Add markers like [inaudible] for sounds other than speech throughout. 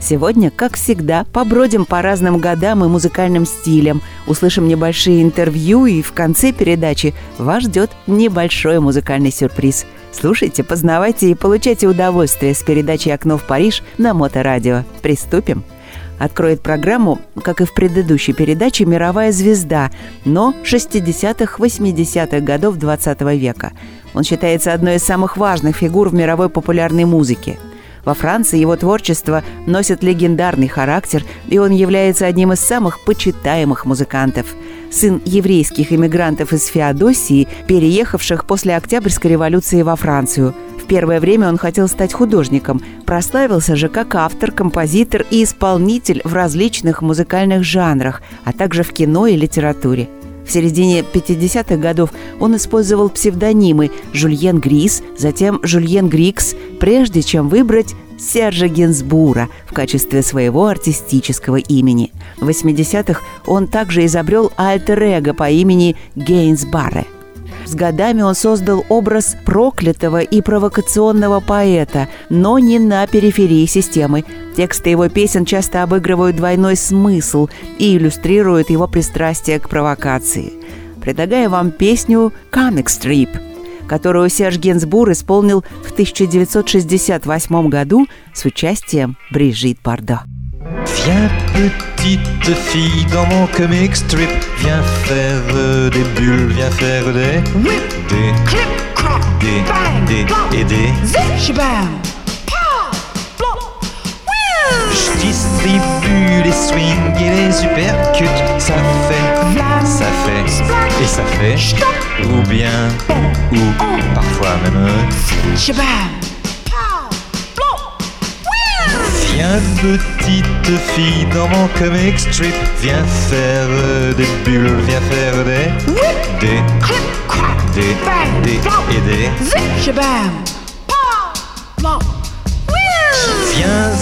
Сегодня, как всегда, побродим по разным годам и музыкальным стилям, услышим небольшие интервью и в конце передачи вас ждет небольшой музыкальный сюрприз. Слушайте, познавайте и получайте удовольствие с передачей «Окно в Париж» на Моторадио. Приступим! Откроет программу, как и в предыдущей передаче, мировая звезда, но 60-х-80-х годов 20 века. Он считается одной из самых важных фигур в мировой популярной музыке. Во Франции его творчество носит легендарный характер, и он является одним из самых почитаемых музыкантов. Сын еврейских иммигрантов из Феодосии, переехавших после Октябрьской революции во Францию – первое время он хотел стать художником. Прославился же как автор, композитор и исполнитель в различных музыкальных жанрах, а также в кино и литературе. В середине 50-х годов он использовал псевдонимы Жульен Грис, затем Жульен Грикс, прежде чем выбрать Сержа Генсбура в качестве своего артистического имени. В 80-х он также изобрел альтер-эго по имени Гейнс Барре – с годами он создал образ проклятого и провокационного поэта, но не на периферии системы. Тексты его песен часто обыгрывают двойной смысл и иллюстрируют его пристрастие к провокации. Предлагаю вам песню «Comic Strip», которую Серж Генсбур исполнил в 1968 году с участием Брижит Бардо. Petite fille dans mon comic strip, viens faire euh, des bulles, viens faire des Whip, des clip, crack, des bang, des et des zip. Je distribue les swings et les supercuts, ça fait, ça fait splash, et ça fait stop, ou bien ou parfois même shabam, Viens petite fille dans mon comic strip, viens faire des bulles, viens faire des Whip, des clip, des bang, des et des zip, shabam, pow. Viens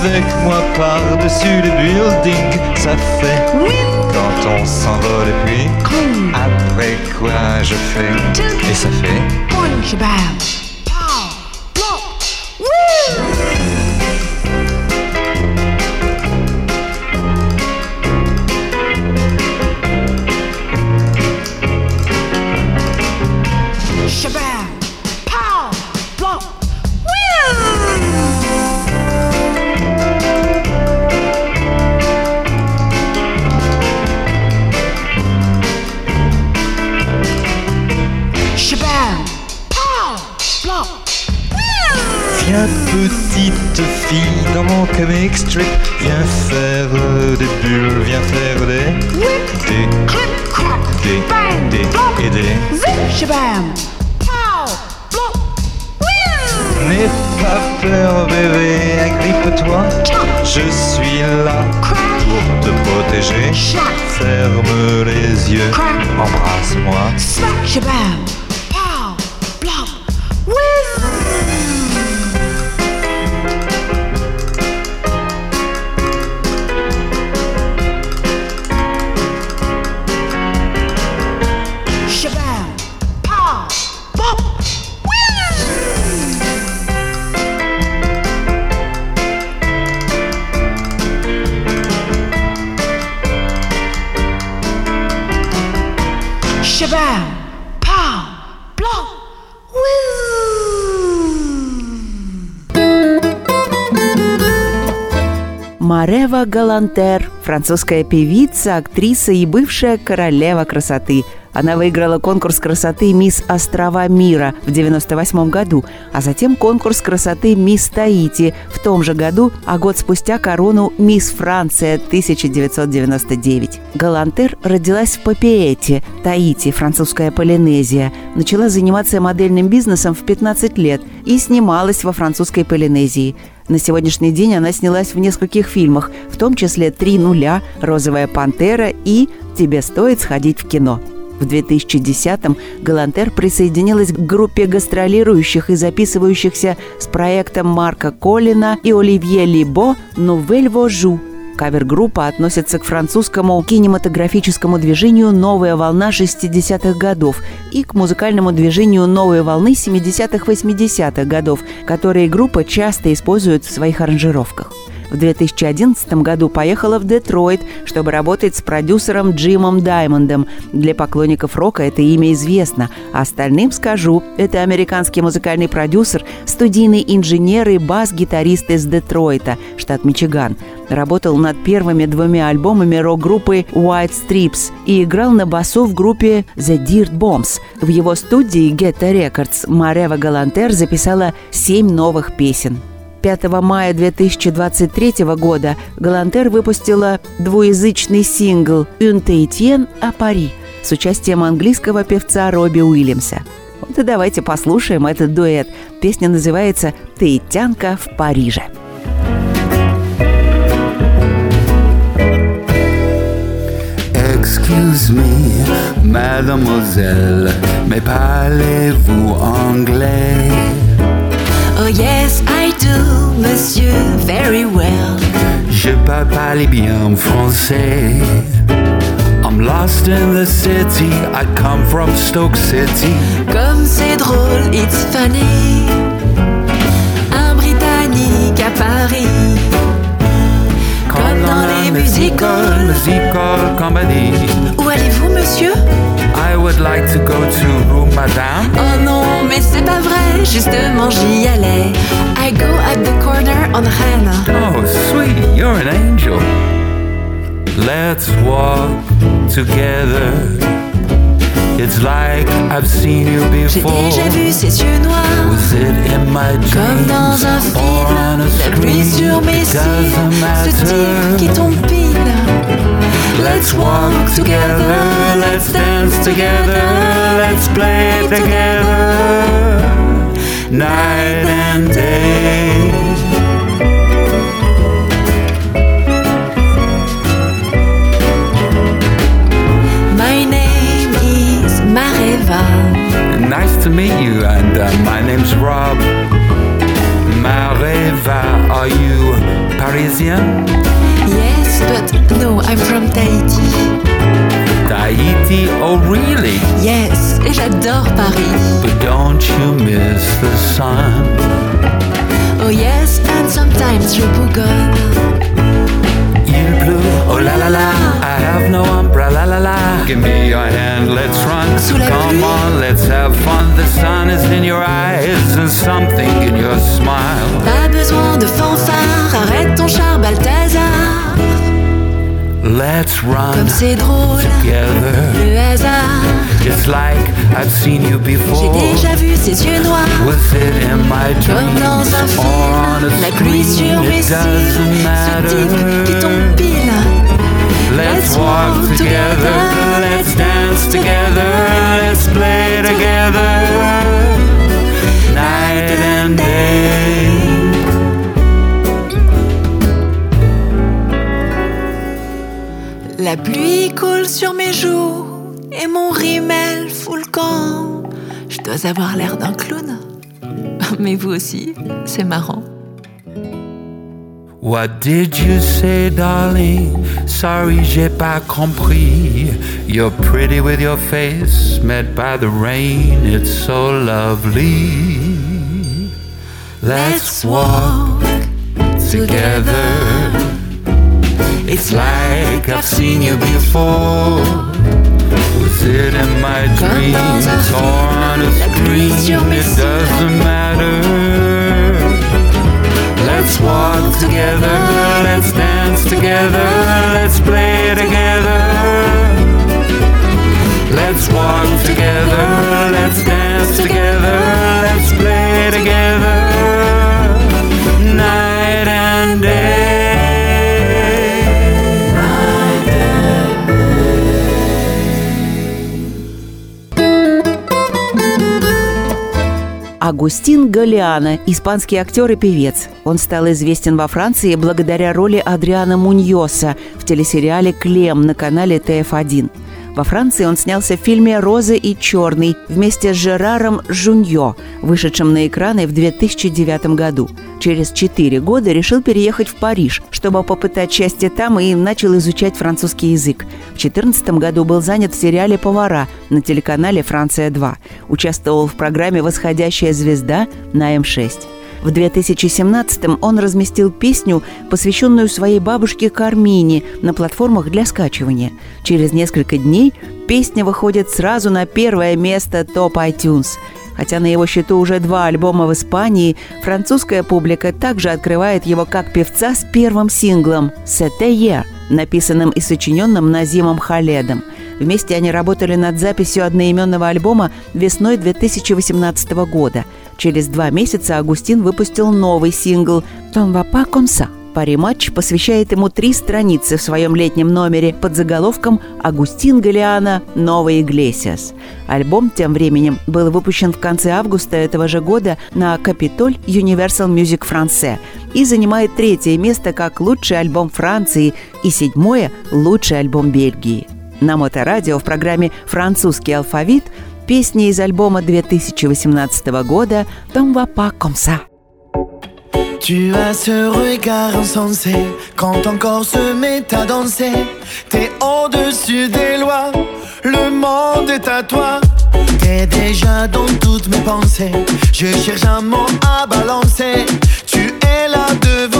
avec moi par-dessus le building, ça fait quand on s'envole et puis après quoi je fais? Et ça fait shabam, petite fille dans mon comic strip, viens faire des bulles, viens faire des Whip, des clip, crack, des bang, des. Et des zip, shabam, pow, flop, wheel. N'aie pas peur bébé, agrippe-toi, je suis là pour te protéger. Ferme les yeux, embrasse-moi. smack, shabam, Марева Галантер, французская певица, актриса и бывшая королева красоты. Она выиграла конкурс красоты «Мисс Острова мира» в 98 году, а затем конкурс красоты «Мисс Таити» в том же году, а год спустя корону «Мисс Франция» 1999. Галантер родилась в Папиэте, Таити, французская Полинезия. Начала заниматься модельным бизнесом в 15 лет и снималась во французской Полинезии. На сегодняшний день она снялась в нескольких фильмах, в том числе «Три нуля», «Розовая пантера» и «Тебе стоит сходить в кино». В 2010-м Галантер присоединилась к группе гастролирующих и записывающихся с проектом Марка Коллина и Оливье Либо «Нувель Вожу», Кавер-группа относится к французскому кинематографическому движению «Новая волна» 60-х годов и к музыкальному движению «Новой волны» 70-х-80-х годов, которые группа часто использует в своих аранжировках. В 2011 году поехала в Детройт, чтобы работать с продюсером Джимом Даймондом. Для поклонников рока это имя известно. Остальным скажу, это американский музыкальный продюсер, студийный инженер и бас-гитарист из Детройта, штат Мичиган. Работал над первыми двумя альбомами рок-группы White Strips и играл на басу в группе The Dirt Bombs. В его студии Getta Records Марева Галантер записала семь новых песен. 5 мая 2023 года Галантер выпустила двуязычный сингл «Un Тейтьен а Пари» с участием английского певца Робби Уильямса. Вот и давайте послушаем этот дуэт. Песня называется «Таитянка в Париже». Excuse me, mademoiselle, mais parlez-vous anglais? Oh yes, I do, monsieur, very well. Je peux parler bien français. I'm lost in the city, I come from Stoke City. Comme c'est drôle, it's funny. Un Britannique à Paris. Comme dans les musicals. musical comedy. Où allez-vous, monsieur? Would like to go to Rue Madame? Oh non, mais c'est pas vrai, justement j'y allais. I go at the corner on Rennes. Oh, sweet, you're an angel. Let's walk together. It's like I've seen you J'ai before. déjà vu ses yeux noirs. Was it in my dreams Comme dans un or on a film, la pluie screen? sur mes It cils, ce type qui matter. tombe pile. Let's walk together, let's dance together, let's play together, night and day. To meet you, and uh, my name's Rob. Mareva, are you Parisian? Yes, but no, I'm from Tahiti. Tahiti, oh really? Yes, et j'adore Paris. But don't you miss the sun? Oh yes, and sometimes je bougonne. Oh la la la. I have no umbrella, la la. Give me your hand, let's run. Sous la Come on, let's have fun. The sun is in your eyes and something in your smile. Pas besoin de fanfare, arrête ton char Balthazar. Let's run Comme c'est drôle, together. le hasard. It's like I've seen you J'ai before. déjà vu ses yeux noirs. Was it in my Comme dreams dans un film, la pluie sur mes cils, doesn't ce type qui tombe pile. Let's walk together, let's dance together, let's play together, night and day. La pluie coule sur mes joues et mon rimel fout le camp. Je dois avoir l'air d'un clown. [laughs] Mais vous aussi, c'est marrant. What did you say, darling? Sorry, j'ai pas compris. You're pretty with your face met by the rain. It's so lovely. Let's walk together. It's like I've seen you before. Was it in my dreams or on a film, la pluie sur Let's walk together, let's dance together, let's play together. Let's walk together, let's dance together, let's play together. Night and day. Агустин Галиана, испанский актер и певец. Он стал известен во Франции благодаря роли Адриана Муньоса в телесериале «Клем» на канале ТФ1. Во Франции он снялся в фильме «Роза и черный» вместе с Жераром Жуньо, вышедшим на экраны в 2009 году. Через четыре года решил переехать в Париж, чтобы попытать счастье там и начал изучать французский язык. В 2014 году был занят в сериале «Повара» на телеканале «Франция-2». Участвовал в программе «Восходящая звезда» на М6. В 2017-м он разместил песню, посвященную своей бабушке Кармине, на платформах для скачивания. Через несколько дней песня выходит сразу на первое место топ iTunes. Хотя на его счету уже два альбома в Испании, французская публика также открывает его как певца с первым синглом «C'était hier», написанным и сочиненным Назимом Халедом. Вместе они работали над записью одноименного альбома весной 2018 года – Через два месяца Агустин выпустил новый сингл «Ton va pas comme ça». Пари матч посвящает ему три страницы в своем летнем номере под заголовком «Агустин Галиана. Новый Иглесиас». Альбом тем временем был выпущен в конце августа этого же года на Capitol Universal Music France и занимает третье место как лучший альбом Франции и седьмое – лучший альбом Бельгии. На Моторадио в программе «Французский алфавит» песни из альбома 2018 года «Tom va pas comme ça». Tu as ce regard insensé quand ton corps se met à danser. T'es au-dessus des lois, le monde est à toi. T'es déjà dans toutes mes pensées. Je cherche un mot à balancer. Tu es là devant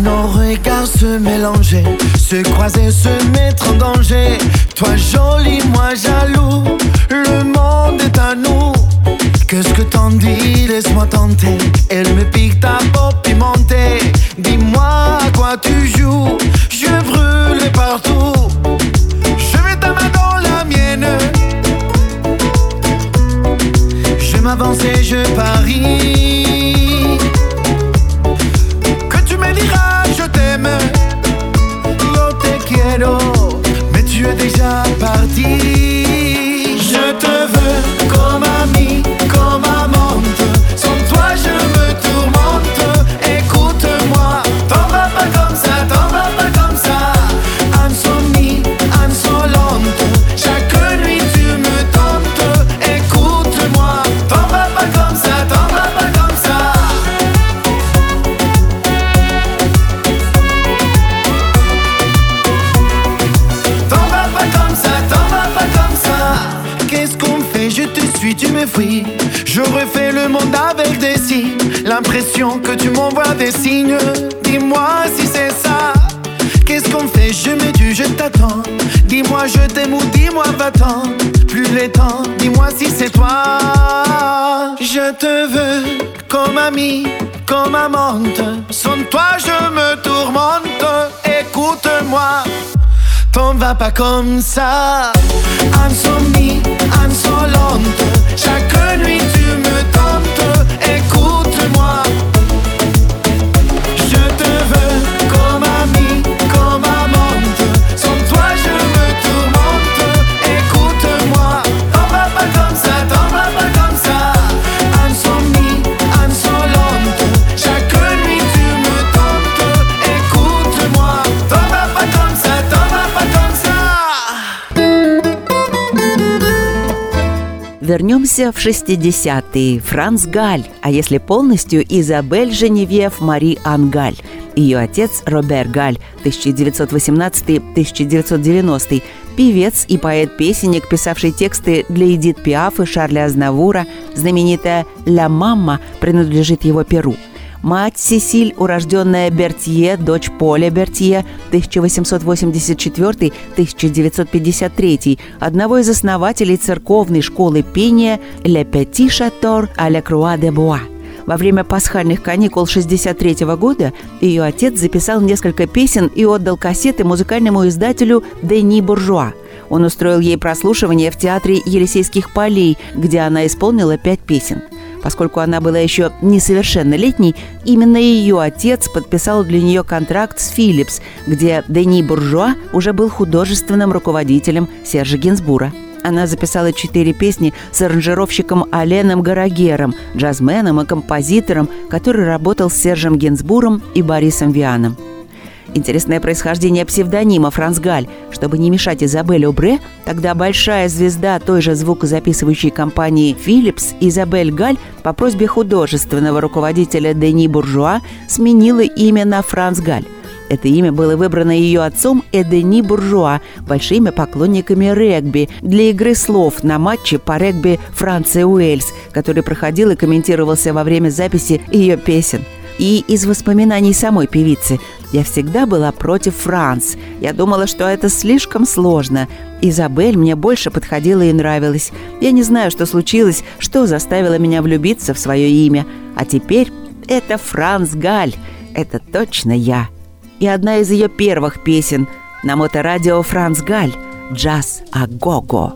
Nos regards se mélanger, se croiser, se mettre en danger. Toi jolie, moi jaloux, le monde est à nous. Qu'est-ce que t'en dis, laisse-moi tenter. Elle me pique ta peau pimentée. Dis-moi à quoi tu joues, je brûle partout. Je vais ta main dans la mienne. Je m'avance et je parie déjà parti. Je te veux comme ami, L'impression que tu m'envoies des signes. Dis-moi si c'est ça. Qu'est-ce qu'on fait? Je me tue, je t'attends. Dis-moi je t'aime ou dis-moi va-t'en. Plus les temps, dis-moi si c'est toi. Je te veux comme ami, comme amante. Sans toi je me tourmente. Écoute-moi. T'en vas pas comme ça. Insomnie, insolente Chaque nuit tu me Écoute-moi вернемся в 60-е. Франц Галь, а если полностью, Изабель Женевьев Мари Ангаль. Ее отец Робер Галь, 1918-1990, певец и поэт-песенник, писавший тексты для Эдит Пиаф и Шарля Азнавура, знаменитая «Ля Мамма» принадлежит его перу – Мать Сесиль, урожденная Бертье, дочь Поля Бертье, 1884-1953, одного из основателей церковной школы пения «Le Petit Chateau à la Croix de Bois». Во время пасхальных каникул 63 года ее отец записал несколько песен и отдал кассеты музыкальному издателю Дени Буржуа. Он устроил ей прослушивание в театре Елисейских полей, где она исполнила пять песен – Поскольку она была еще несовершеннолетней, именно ее отец подписал для нее контракт с Philips, где Дени Буржуа уже был художественным руководителем Сержа Гинзбура. Она записала четыре песни с аранжировщиком Аленом Гарагером, джазменом и композитором, который работал с Сержем Гинзбуром и Борисом Вианом. Интересное происхождение псевдонима Франц Галь. Чтобы не мешать Изабель Обре, тогда большая звезда той же звукозаписывающей компании Philips Изабель Галь по просьбе художественного руководителя Дени Буржуа сменила имя на Франц Галь. Это имя было выбрано ее отцом Эдени Буржуа, большими поклонниками регби, для игры слов на матче по регби Франция-Уэльс, который проходил и комментировался во время записи ее песен – и из воспоминаний самой певицы. Я всегда была против Франц. Я думала, что это слишком сложно. Изабель мне больше подходила и нравилась. Я не знаю, что случилось, что заставило меня влюбиться в свое имя. А теперь это Франц Галь. Это точно я. И одна из ее первых песен на моторадио Франц Галь «Джаз А-го-го».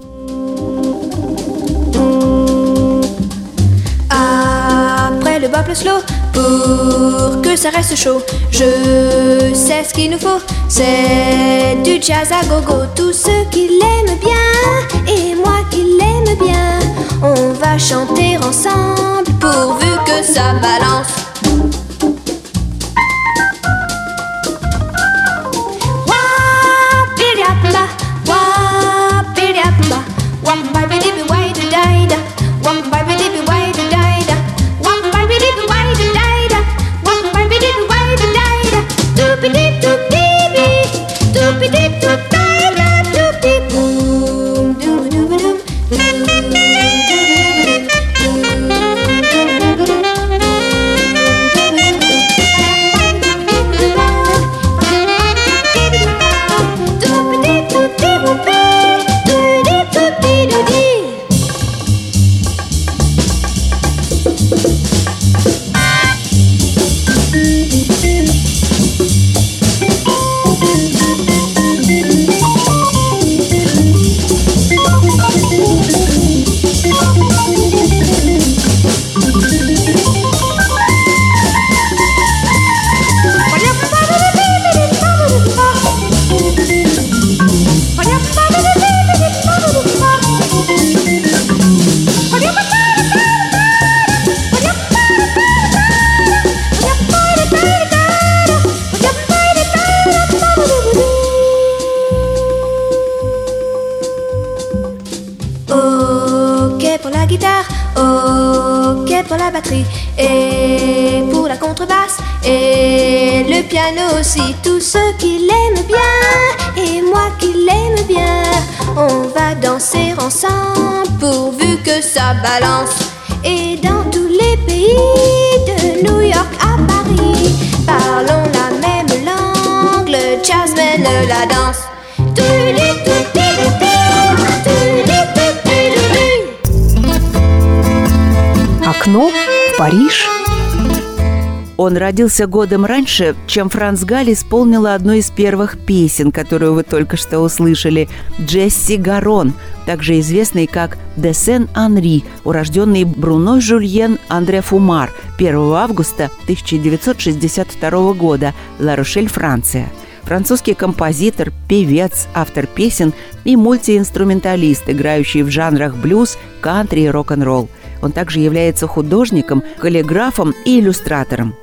Après le bas plus l'eau pour que ça reste chaud. Je sais ce qu'il nous faut, c'est du jazz à gogo. Tous ceux qui l'aiment bien et moi qui l'aime bien, on va chanter ensemble pourvu que ça balance. Wah-bidi-yap-ba, jazz mène la danse. Окно в Париж. Он родился годом раньше, чем Франц Галь исполнила одну из первых песен, которую вы только что услышали – Джесси Гарон, также известный как «Де Сен-Анри», урожденный Бруно Жульен Андре Фумар, 1 августа 1962 года, Ла-Рошель, Франция. Французский композитор, певец, автор песен и мультиинструменталист, играющий в жанрах блюз, кантри и рок-н-ролл. Он также является художником, каллиграфом и иллюстратором.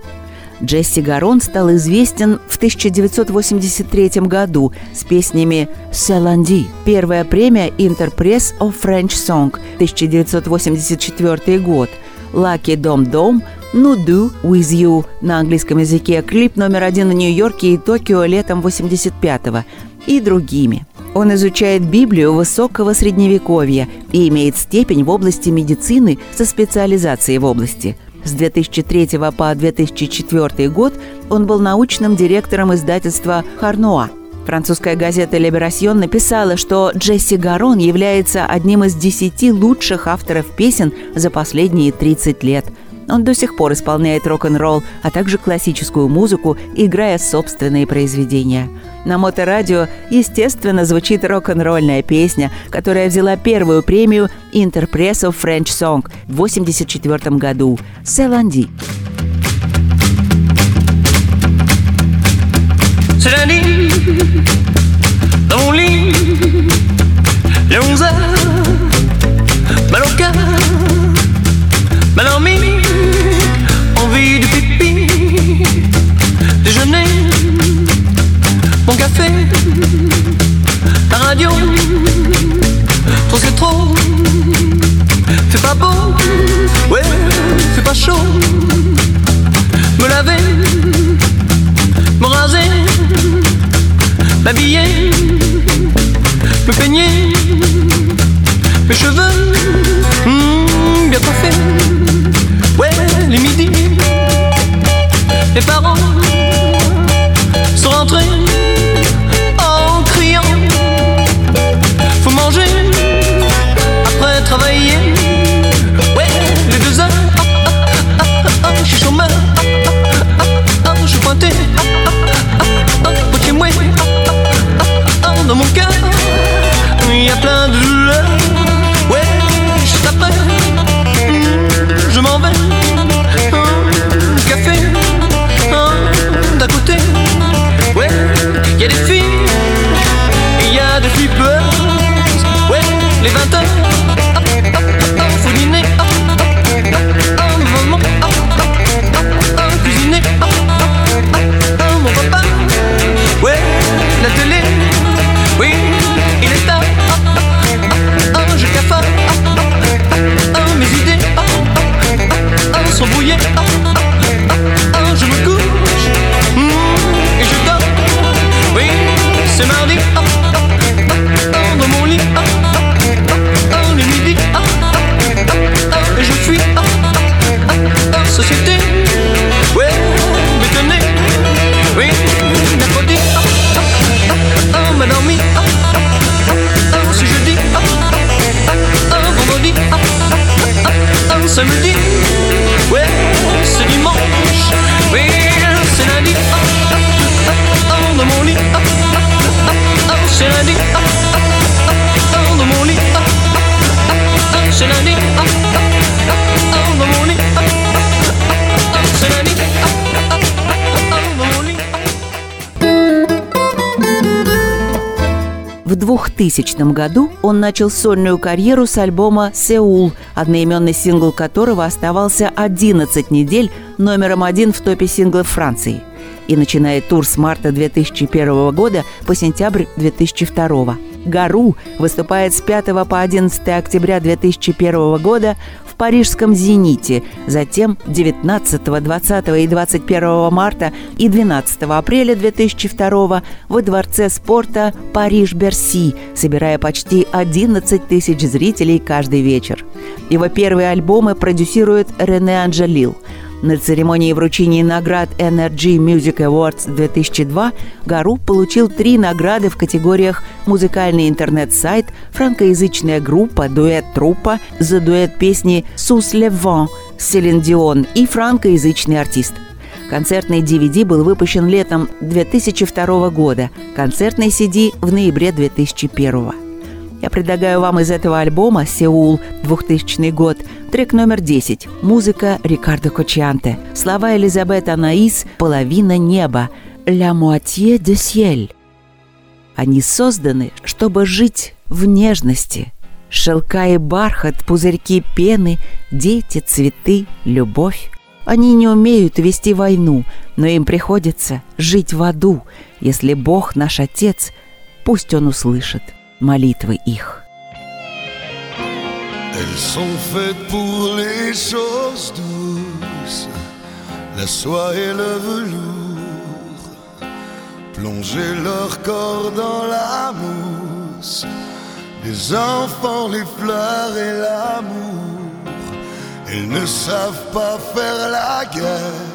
Джесси Гарон стал известен в 1983 году с песнями «Селанди» – первая премия Interpress of French Song 1984 год, «Lucky Dom Dom», «Ну Do With You» на английском языке, клип номер один в Нью-Йорке и Токио летом 85-го и другими. Он изучает Библию высокого средневековья и имеет степень в области медицины со специализацией в области – с 2003 по 2004 год он был научным директором издательства «Харнуа». Французская газета «Либерасьон» написала, что Джесси Гарон является одним из десяти лучших авторов песен за последние 30 лет. Он до сих пор исполняет рок-н-ролл, а также классическую музыку, играя собственные произведения – на моторадио, естественно, звучит рок-н-ролльная песня, которая взяла первую премию of French Song в 1984 году. «Селанди». C'est la radio, trop c'est trop, fait pas beau, ouais, fait pas chaud, me laver, me raser, m'habiller, me peigner, mes cheveux, mmh, bien coiffés, ouais, les midis, les parents sont rentrés 2000 году он начал сольную карьеру с альбома «Сеул», одноименный сингл которого оставался 11 недель номером один в топе синглов Франции и начинает тур с марта 2001 года по сентябрь 2002. «Гару» выступает с 5 по 11 октября 2001 года парижском «Зените», затем 19, 20 и 21 марта и 12 апреля 2002 во Дворце спорта «Париж-Берси», собирая почти 11 тысяч зрителей каждый вечер. Его первые альбомы продюсирует Рене Анджелил – на церемонии вручения наград Energy Music Awards 2002 Гару получил три награды в категориях «Музыкальный интернет-сайт», «Франкоязычная группа», «Дуэт-труппа» за дуэт песни «Сус Леван» Селин Дион и «Франкоязычный артист». Концертный DVD был выпущен летом 2002 года, концертный CD в ноябре 2001 я предлагаю вам из этого альбома «Сеул», 2000 год, трек номер 10, музыка Рикардо Кочианте, слова Элизабет Анаис «Половина неба», «La moitié de ciel». Они созданы, чтобы жить в нежности. Шелка и бархат, пузырьки пены, дети, цветы, любовь. Они не умеют вести войну, но им приходится жить в аду. Если Бог наш Отец, пусть Он услышит молитвы их. Elles sont faites pour les choses douces, la soie et le velours. Plonger leur corps dans la mousse, les enfants, les fleurs et l'amour. Elles ne savent pas faire la guerre,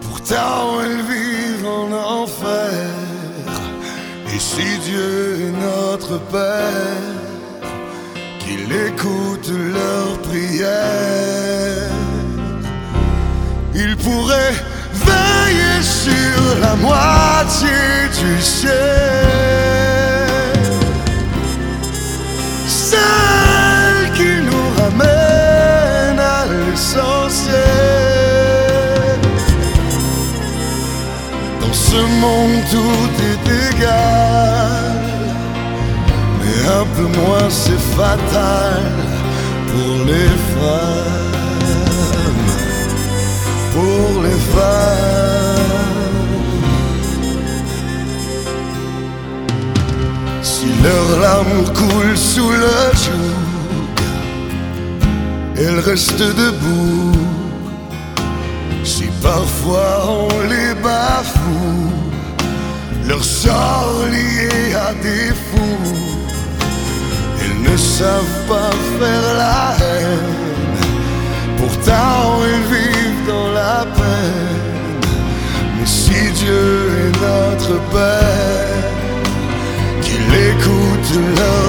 pourtant elles vivent en enfer. Et si Dieu est notre Père, qu'il écoute leurs prières. Il pourrait veiller sur la moitié du ciel, celle qui nous ramène à l'essentiel. Dans ce monde tout est mais un peu moins c'est fatal pour les femmes, pour les femmes. Si leur larmes coulent sous le joug, elles restent debout. Si parfois on les bafoue, leur sort lié à des fous elles ne savent pas faire la haine. Pourtant, elles vivent dans la peine. Mais si Dieu est notre Père, qu'il écoute leurs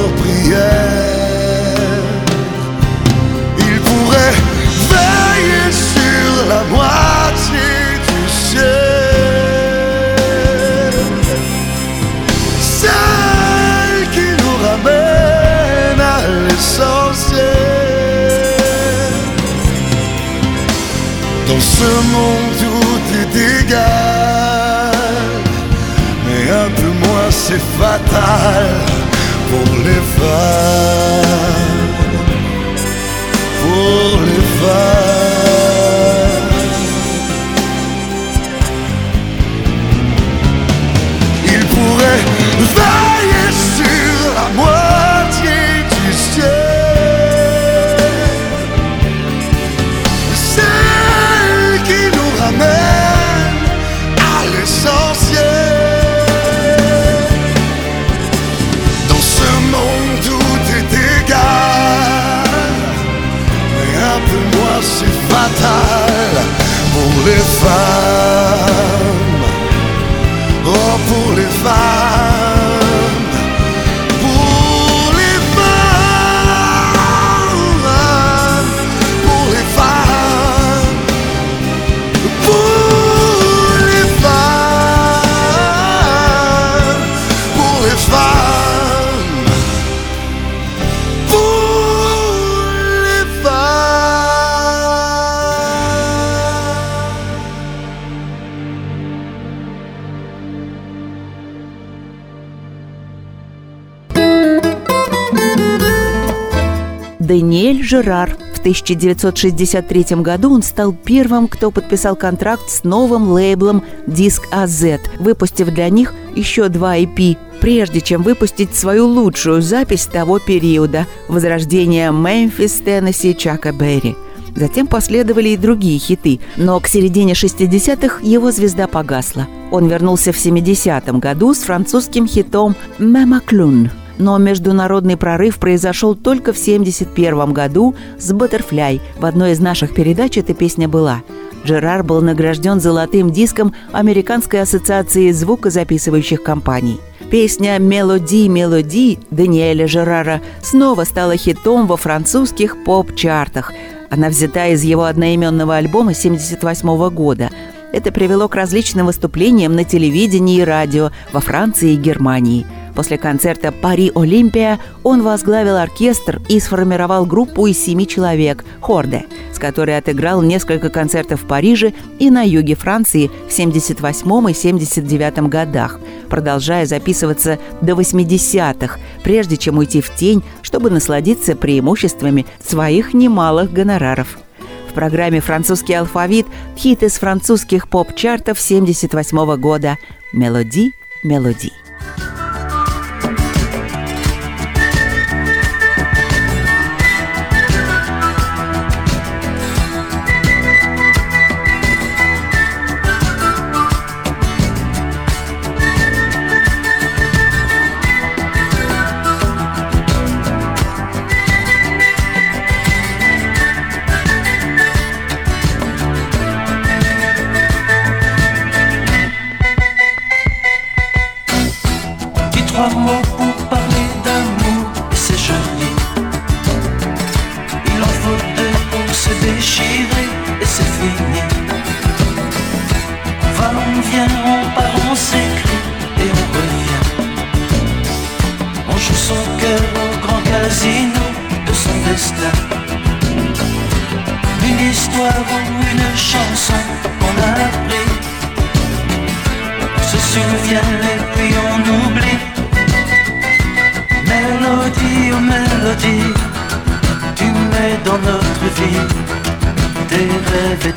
ce monde tout est égal, mais un peu moins c'est fatal pour les femmes, pour les femmes. Жерар. В 1963 году он стал первым, кто подписал контракт с новым лейблом Диск AZ, выпустив для них еще два EP, прежде чем выпустить свою лучшую запись того периода – «Возрождение Мемфис, Теннесси» Чака Берри. Затем последовали и другие хиты, но к середине 60-х его звезда погасла. Он вернулся в 70-м году с французским хитом «Мема Клюн», но международный прорыв произошел только в 1971 году с «Баттерфляй». В одной из наших передач эта песня была. Джерар был награжден золотым диском Американской ассоциации звукозаписывающих компаний. Песня «Мелоди, мелоди» Даниэля Жерара снова стала хитом во французских поп-чартах. Она взята из его одноименного альбома 1978 года. Это привело к различным выступлениям на телевидении и радио во Франции и Германии – После концерта «Пари Олимпия» он возглавил оркестр и сформировал группу из семи человек «Хорде», с которой отыграл несколько концертов в Париже и на юге Франции в 78 и 79 годах, продолжая записываться до 80-х, прежде чем уйти в тень, чтобы насладиться преимуществами своих немалых гонораров. В программе «Французский алфавит» хит из французских поп-чартов 1978 года «Мелоди, мелоди».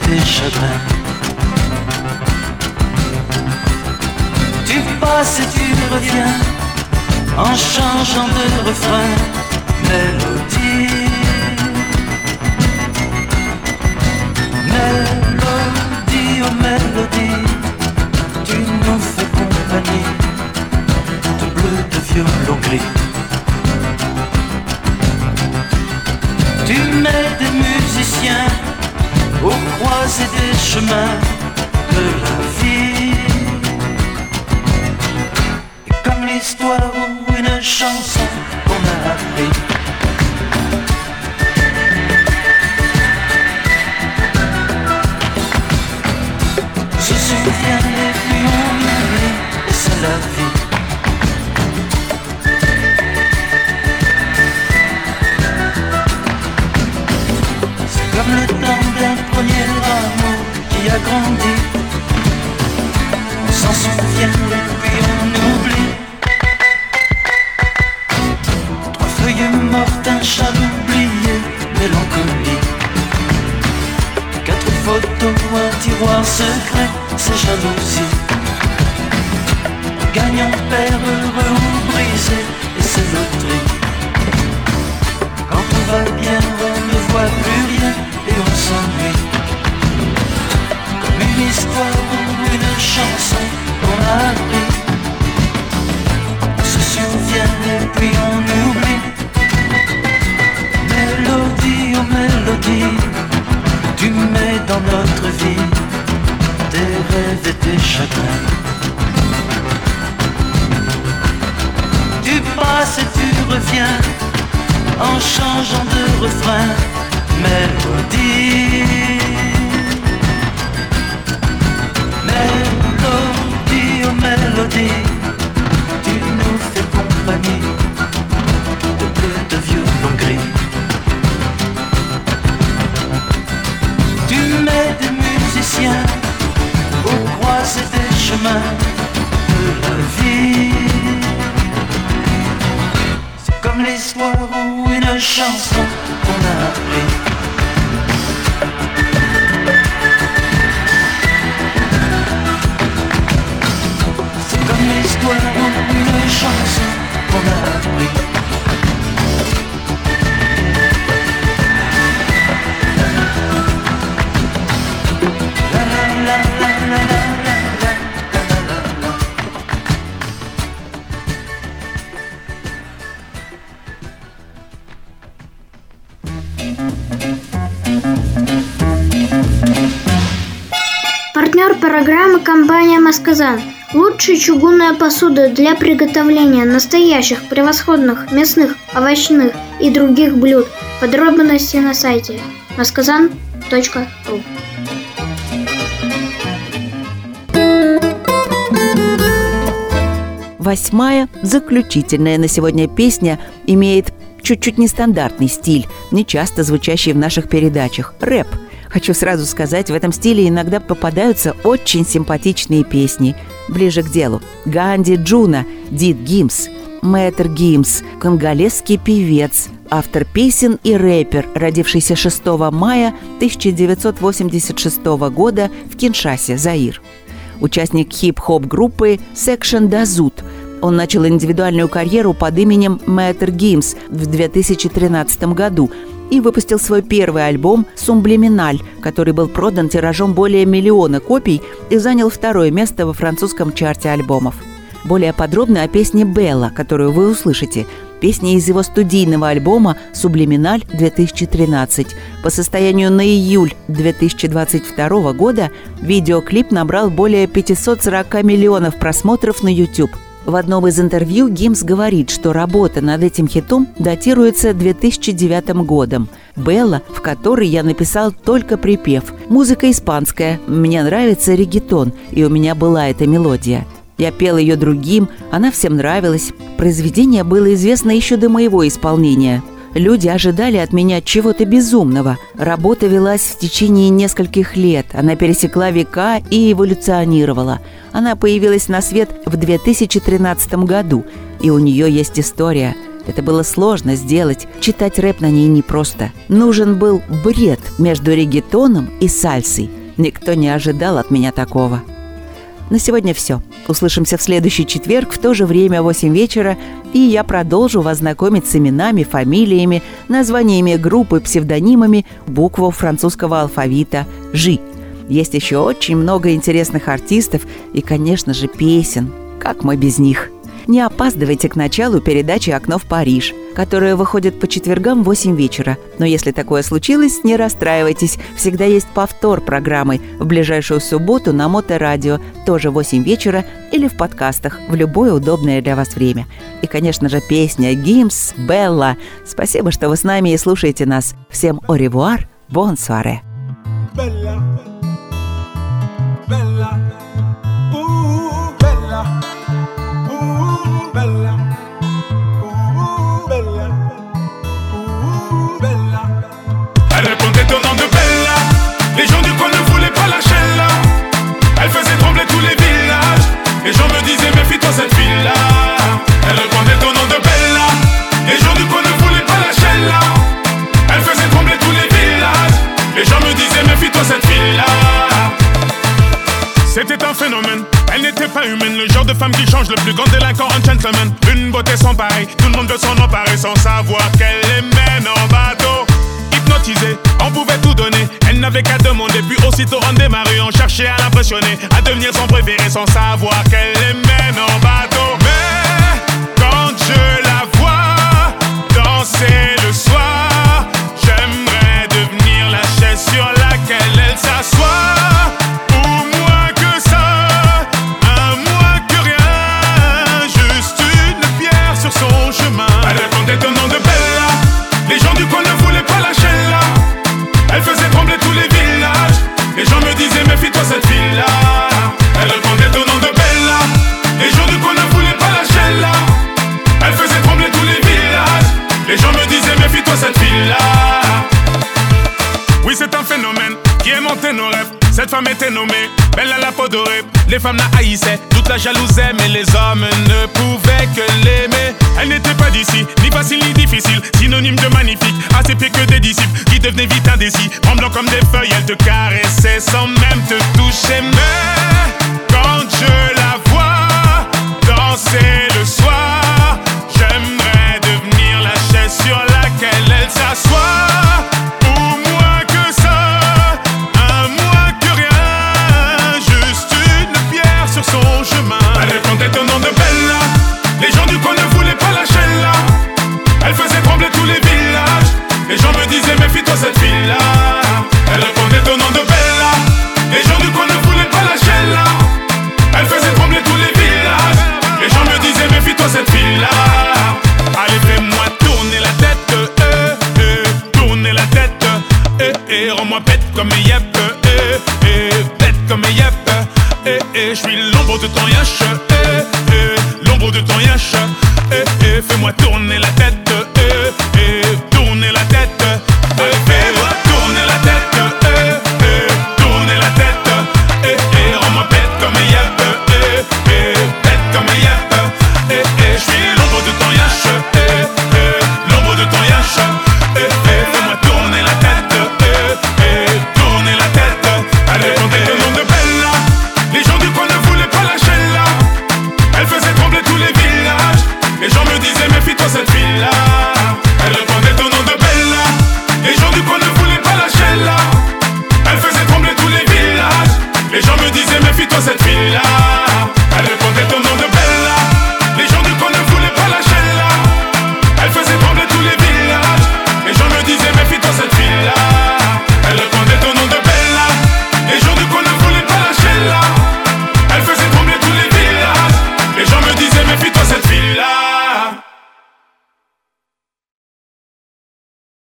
tes chagrins. Tu passes et tu reviens en changeant de refrain, mélodie. Mélodie, oh mélodie, tu nous fais compagnie de bleu, de violon gris. Tu mets des musiciens paroisses et des chemins de la vie. Et comme l'histoire ou une chanson qu'on a appris On s'en souvient, puis on oublie. Trois feuilles mortes, un chat oublié, mélancolie. Quatre photos, un tiroir secret, c'est jalousie. Gagnant, père, heureux ou brisé, et c'est notre se souvient et puis on oublie. Mélodie, oh mélodie, tu mets dans notre vie tes rêves et tes chagrins. Tu passes et tu reviens en changeant de refrain. Mélodie. espoir ou une chanson qu'on a appelée. C'est comme l'espoir ou une chanson программы компания «Масказан». Лучшая чугунная посуда для приготовления настоящих превосходных мясных, овощных и других блюд. Подробности на сайте masказан.ru Восьмая, заключительная на сегодня песня имеет чуть-чуть нестандартный стиль, нечасто звучащий в наших передачах – рэп – Хочу сразу сказать, в этом стиле иногда попадаются очень симпатичные песни. Ближе к делу. Gandhi Djuna, dit Gims, Maître Gims, конголезский певец, автор песен и рэпер, родившийся 6 мая 1986 года в Киншасе, Заир. Участник хип-хоп группы Sexion d'Assaut. Он начал индивидуальную карьеру под именем Maître Gims в 2013 году – и выпустил свой первый альбом «Subliminal», который был продан тиражом более миллиона копий и занял второе место во французском чарте альбомов. Более подробно о песне «Белла», которую вы услышите. Песня из его студийного альбома «Сублиминаль 2013». По состоянию на июль 2022 года видеоклип набрал более 540 миллионов просмотров на YouTube. В одном из интервью Гимс говорит, что работа над этим хитом датируется 2009 годом. «Белла», в которой я написал только припев. Музыка испанская, мне нравится регетон, и у меня была эта мелодия – я пел ее другим, она всем нравилась. Произведение было известно еще до моего исполнения. Люди ожидали от меня чего-то безумного. Работа велась в течение нескольких лет. Она пересекла века и эволюционировала. Она появилась на свет в 2013 году, и у нее есть история. Это было сложно сделать, читать рэп на ней непросто. Нужен был бред между регетоном и сальсой. Никто не ожидал от меня такого. На сегодня все. Услышимся в следующий четверг в то же время, 8 вечера, и я продолжу вас знакомить с именами, фамилиями, названиями группы, псевдонимами, букву французского алфавита «Жи». Есть еще очень много интересных артистов и, конечно же, песен. Как мы без них? Не опаздывайте к началу передачи «Окно в Париж», которая выходит по четвергам в 8 вечера. Но если такое случилось, не расстраивайтесь. Всегда есть повтор программы в ближайшую субботу на Моторадио, тоже в 8 вечера, или в подкастах в любое удобное для вас время. И, конечно же, песня «Гимс Белла». Спасибо, что вы с нами и слушаете нас. Всем au revoir, C'était un phénomène, elle n'était pas humaine, le genre de femme qui change le plus grand délinquant en gentleman. Une beauté sans pareil, tout le monde veut s'en emparer sans savoir qu'elle les mène en bateau. Hypnotisée, on pouvait tout donner, elle n'avait qu'à demander, puis aussitôt on démarrait, on cherchait à l'impressionner, à devenir son préféré sans savoir qu'elle les mène en bateau. Mais quand je la vois danser le soir, j'aimerais devenir la chaise sur laquelle elle s'assoit. Les femmes la haïssaient, toute la jalousaient, mais les hommes ne pouvaient que l'aimer. Elle n'était pas d'ici, ni facile ni difficile, synonyme de magnifique. À ses pieds que des disciples qui devenaient vite indécis. Tremblant comme des feuilles, elle te caressait sans même te toucher. Mais quand je la vois danser le soir, j'aimerais devenir la chaise sur laquelle elle s'assoit. Méfie-toi cette fille-là. Elle répondait au nom de Bella, les gens du coin ne voulaient pas lâcher là. Elle faisait trembler tous les villages, les gens me disaient méfie-toi cette fille-là. Allez fais-moi tourner la tête, euh, euh, tourner la tête, euh, euh, rends-moi bête comme yep, euh, euh, bête comme yep, euh, euh, je suis l'ombre de ton yash,